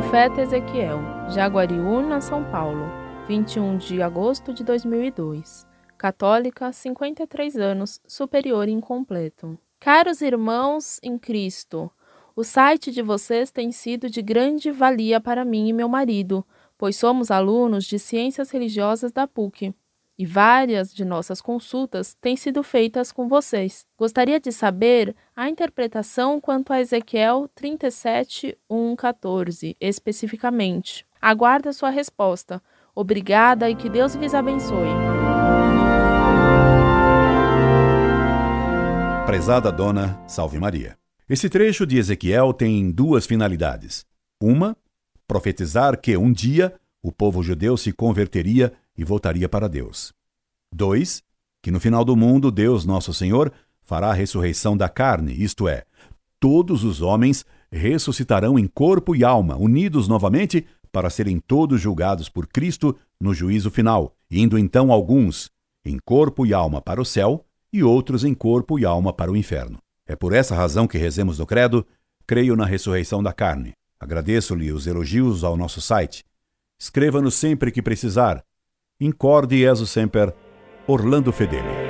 Profeta Ezequiel, Jaguariúna, São Paulo, 21 de agosto de 2002. Católica, 53 anos, superior incompleto. Caros irmãos em Cristo, o site de vocês tem sido de grande valia para mim e meu marido, pois somos alunos de Ciências Religiosas da PUC e várias de nossas consultas têm sido feitas com vocês. Gostaria de saber a interpretação quanto a Ezequiel 37, 1, 14, especificamente. Aguardo a sua resposta. Obrigada e que Deus lhes abençoe. Prezada Dona, salve Maria. Esse trecho de Ezequiel tem duas finalidades. Uma, profetizar que um dia o povo judeu se converteria e voltaria para Deus. 2. Que no final do mundo, Deus, nosso Senhor, fará a ressurreição da carne, isto é, todos os homens ressuscitarão em corpo e alma, unidos novamente, para serem todos julgados por Cristo no juízo final, indo então alguns em corpo e alma para o céu e outros em corpo e alma para o inferno. É por essa razão que rezemos no Credo: Creio na ressurreição da carne. Agradeço-lhe os elogios ao nosso site. Escreva-nos sempre que precisar Incorde Jesus Semper, Orlando Fedeli.